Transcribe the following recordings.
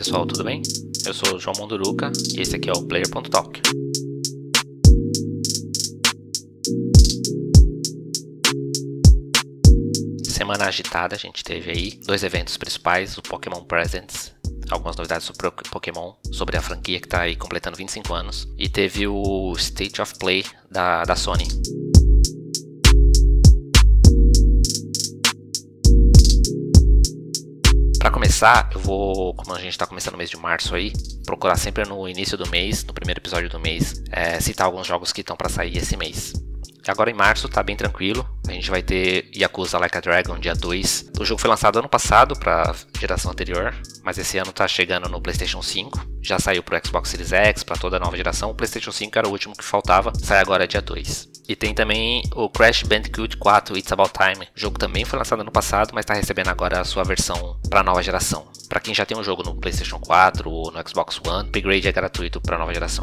pessoal, tudo bem? Eu sou o João Monduruca e esse aqui é o Player.talk. Semana agitada, a gente teve aí dois eventos principais, o Pokémon Presents, algumas novidades sobre Pokémon, sobre a franquia que está aí completando 25 anos, e teve o State of Play da, da Sony. Para começar, eu vou, como a gente está começando o mês de março aí, procurar sempre no início do mês, no primeiro episódio do mês, é, citar alguns jogos que estão para sair esse mês. Agora em março tá bem tranquilo. A gente vai ter Yakuza Like a Dragon dia 2. O jogo foi lançado ano passado para geração anterior, mas esse ano tá chegando no PlayStation 5. Já saiu pro Xbox Series X, para toda a nova geração. O PlayStation 5 era o último que faltava, sai agora dia 2. E tem também o Crash Bandicoot 4 It's About Time. O jogo também foi lançado ano passado, mas está recebendo agora a sua versão para nova geração. Para quem já tem um jogo no PlayStation 4 ou no Xbox One, o upgrade é gratuito para nova geração.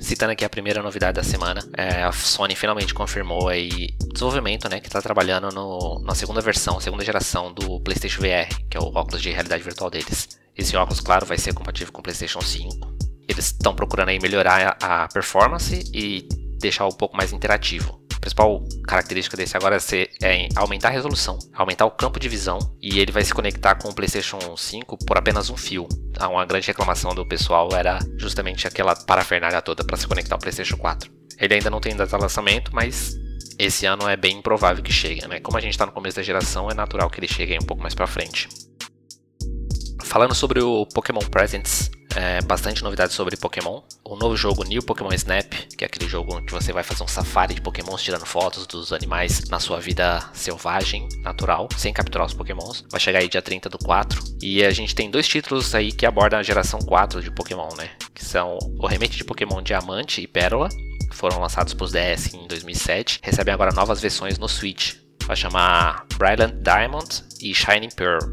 Citando aqui a primeira novidade da semana, é, a Sony finalmente confirmou aí desenvolvimento, né, que está trabalhando no, na segunda versão, segunda geração do PlayStation VR, que é o óculos de realidade virtual deles. Esse óculos, claro, vai ser compatível com o PlayStation 5. Eles estão procurando aí melhorar a performance e deixar um pouco mais interativo. A principal característica desse agora é, ser, é aumentar a resolução, aumentar o campo de visão e ele vai se conectar com o PlayStation 5 por apenas um fio. Uma grande reclamação do pessoal era justamente aquela parafernália toda para se conectar ao PlayStation 4. Ele ainda não tem data de lançamento, mas esse ano é bem improvável que chegue, né? Como a gente está no começo da geração, é natural que ele chegue um pouco mais para frente. Falando sobre o Pokémon Presents, é, bastante novidades sobre Pokémon. O novo jogo New Pokémon Snap, que é aquele jogo onde você vai fazer um safari de Pokémons tirando fotos dos animais na sua vida selvagem, natural, sem capturar os Pokémons. Vai chegar aí dia 30 do 4. E a gente tem dois títulos aí que abordam a geração 4 de Pokémon, né? Que são o remake de Pokémon Diamante e Pérola, que foram lançados para os DS em 2007. Recebem agora novas versões no Switch. Vai chamar Brilliant Diamond e Shining Pearl.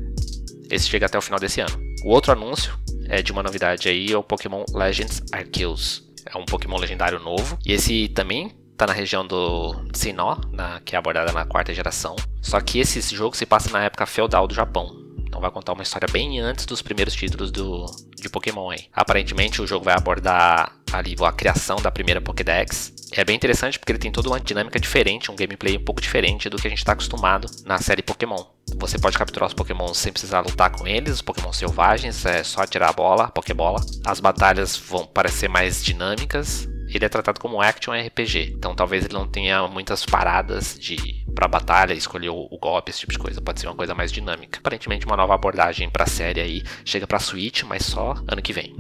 Esse chega até o final desse ano. O outro anúncio é, de uma novidade aí é o Pokémon Legends Arceus. É um Pokémon legendário novo. E esse também tá na região do Sinnoh, na, que é abordada na quarta geração. Só que esse jogo se passa na época feudal do Japão. Então vai contar uma história bem antes dos primeiros títulos do, de Pokémon aí. Aparentemente o jogo vai abordar ali a criação da primeira Pokédex. É bem interessante porque ele tem toda uma dinâmica diferente, um gameplay um pouco diferente do que a gente está acostumado na série Pokémon. Você pode capturar os Pokémon sem precisar lutar com eles, os Pokémon selvagens, é só tirar a bola, a Pokébola. As batalhas vão parecer mais dinâmicas. Ele é tratado como action RPG, então talvez ele não tenha muitas paradas de para batalha, escolher o, o, golpe, esse tipo de coisa. Pode ser uma coisa mais dinâmica. Aparentemente uma nova abordagem para a série aí chega para Switch, mas só ano que vem.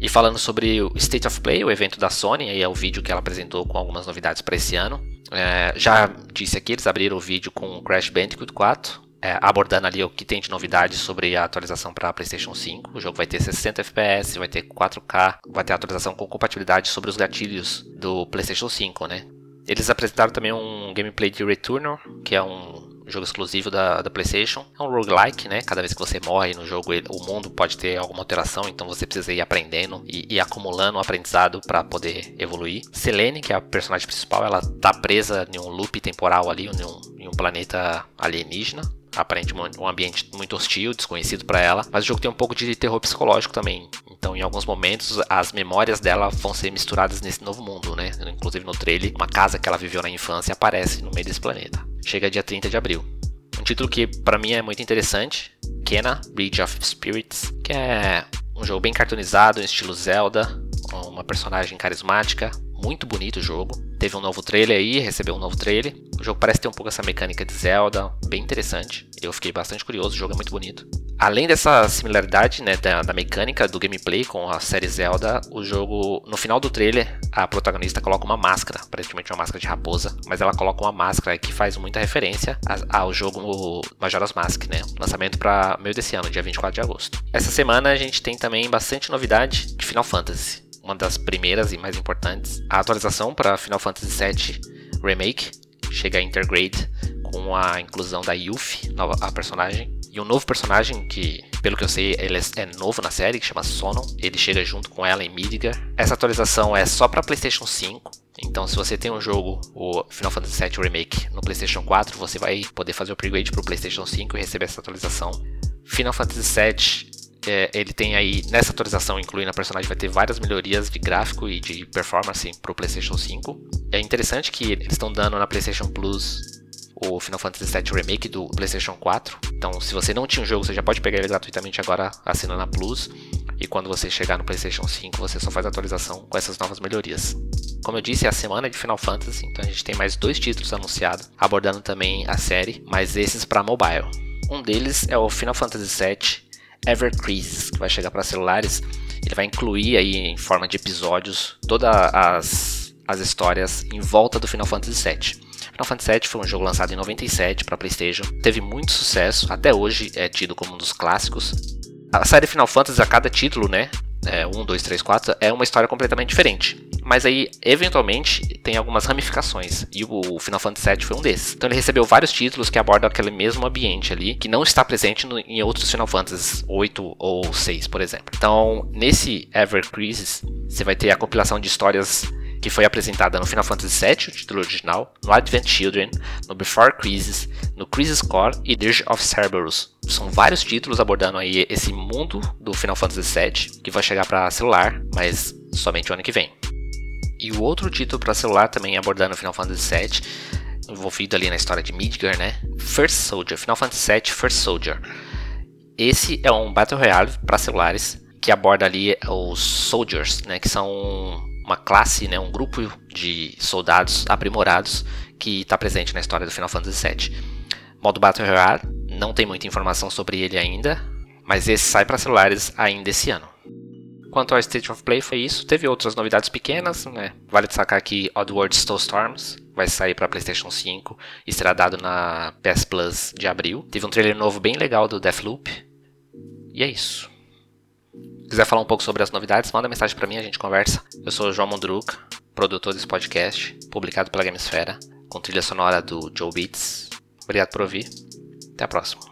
E falando sobre o State of Play, o evento da Sony, aí é o vídeo que ela apresentou com algumas novidades para esse ano. É, já disse aqui, eles abriram o vídeo com Crash Bandicoot 4, é, abordando ali o que tem de novidades sobre a atualização para PlayStation 5. O jogo vai ter 60 FPS, vai ter 4K, vai ter atualização com compatibilidade sobre os gatilhos do PlayStation 5, né? Eles apresentaram também um gameplay de Returnal, que é um jogo exclusivo da, da PlayStation. É um roguelike, né? Cada vez que você morre no jogo, ele, o mundo pode ter alguma alteração, então você precisa ir aprendendo e, e acumulando um aprendizado para poder evoluir. Selene, que é a personagem principal, ela tá presa em um loop temporal ali, em um, em um planeta alienígena aparentemente um ambiente muito hostil, desconhecido para ela, mas o jogo tem um pouco de terror psicológico também. Então, em alguns momentos, as memórias dela vão ser misturadas nesse novo mundo, né? Inclusive no trailer, uma casa que ela viveu na infância aparece no meio desse planeta chega dia 30 de abril. Um título que para mim é muito interessante, Kena Bridge of Spirits, que é um jogo bem cartoonizado, em estilo Zelda, uma personagem carismática, muito bonito o jogo. Teve um novo trailer aí, recebeu um novo trailer. O jogo parece ter um pouco essa mecânica de Zelda, bem interessante. Eu fiquei bastante curioso, o jogo é muito bonito. Além dessa similaridade né, da, da, mecânica do gameplay com a série Zelda, o jogo, no final do trailer, a protagonista coloca uma máscara, aparentemente uma máscara de raposa, mas ela coloca uma máscara que faz muita referência ao jogo Majora's Mask, né? Lançamento para meio desse ano, dia 24 de agosto. Essa semana a gente tem também bastante novidade de Final Fantasy, uma das primeiras e mais importantes. A atualização para Final Fantasy VII Remake chega a Intergrade com a inclusão da Yuffie, a personagem, e um novo personagem que, pelo que eu sei, ele é novo na série, que chama Sonon. Ele chega junto com ela em Midgar. Essa atualização é só para PlayStation 5, Então, se você tem um jogo, o Final Fantasy VII Remake, no PlayStation 4, você vai poder fazer o upgrade para o PlayStation 5 e receber essa atualização. Final Fantasy VII é, ele tem aí, nessa atualização, incluindo a personagem, vai ter várias melhorias de gráfico e de performance para o PlayStation 5. É interessante que eles estão dando na PlayStation Plus o Final Fantasy VII Remake do PlayStation 4. Então, se você não tinha o jogo, você já pode pegar ele gratuitamente agora assinando a Plus. E quando você chegar no PlayStation 5, você só faz atualização com essas novas melhorias. Como eu disse, é a semana de Final Fantasy, então a gente tem mais dois títulos anunciados, abordando também a série, mas esses para mobile. Um deles é o Final Fantasy VII Ever Crisis, que vai chegar para celulares. Ele vai incluir aí em forma de episódios todas as, as histórias em volta do Final Fantasy VII. Final Fantasy VII foi um jogo lançado em 97 para PlayStation, teve muito sucesso, até hoje é tido como um dos clássicos. A série Final Fantasy, a cada título, né? É, 1, 2, 3, 4, é uma história completamente diferente. Mas aí, eventualmente, tem algumas ramificações. E o Final Fantasy VII foi um desses. Então ele recebeu vários títulos que abordam aquele mesmo ambiente ali, que não está presente no, em outros Final Fantasy 8 ou 6, por exemplo. Então, nesse Ever Crisis, você vai ter a compilação de histórias que foi apresentada no Final Fantasy VII, o título original, no Advent Children, no Before Crisis, no Crisis Core e Dirge of Cerberus. São vários títulos abordando aí esse mundo do Final Fantasy VII, que vai chegar para celular, mas somente o ano que vem. E o outro título para celular também abordando o Final Fantasy VII, envolvido ali na história de Midgar, né? First Soldier, Final Fantasy VII First Soldier. Esse é um Battle Royale para celulares que aborda ali os Soldiers, né? Que são uma classe, né, um grupo de soldados aprimorados que está presente na história do Final Fantasy VII. Modo Battle Royale, não tem muita informação sobre ele ainda, mas esse sai para celulares ainda esse ano. Quanto ao State of Play foi isso, teve outras novidades pequenas, né? Vale destacar que Oddworld Storms vai sair para PlayStation 5 e será dado na PS Plus de abril. Teve um trailer novo bem legal do Deathloop. E é isso quiser falar um pouco sobre as novidades, manda mensagem para mim, a gente conversa. Eu sou o João Mondruca, produtor desse podcast, publicado pela Gamesfera, com trilha sonora do Joe Beats. Obrigado por ouvir. Até a próxima.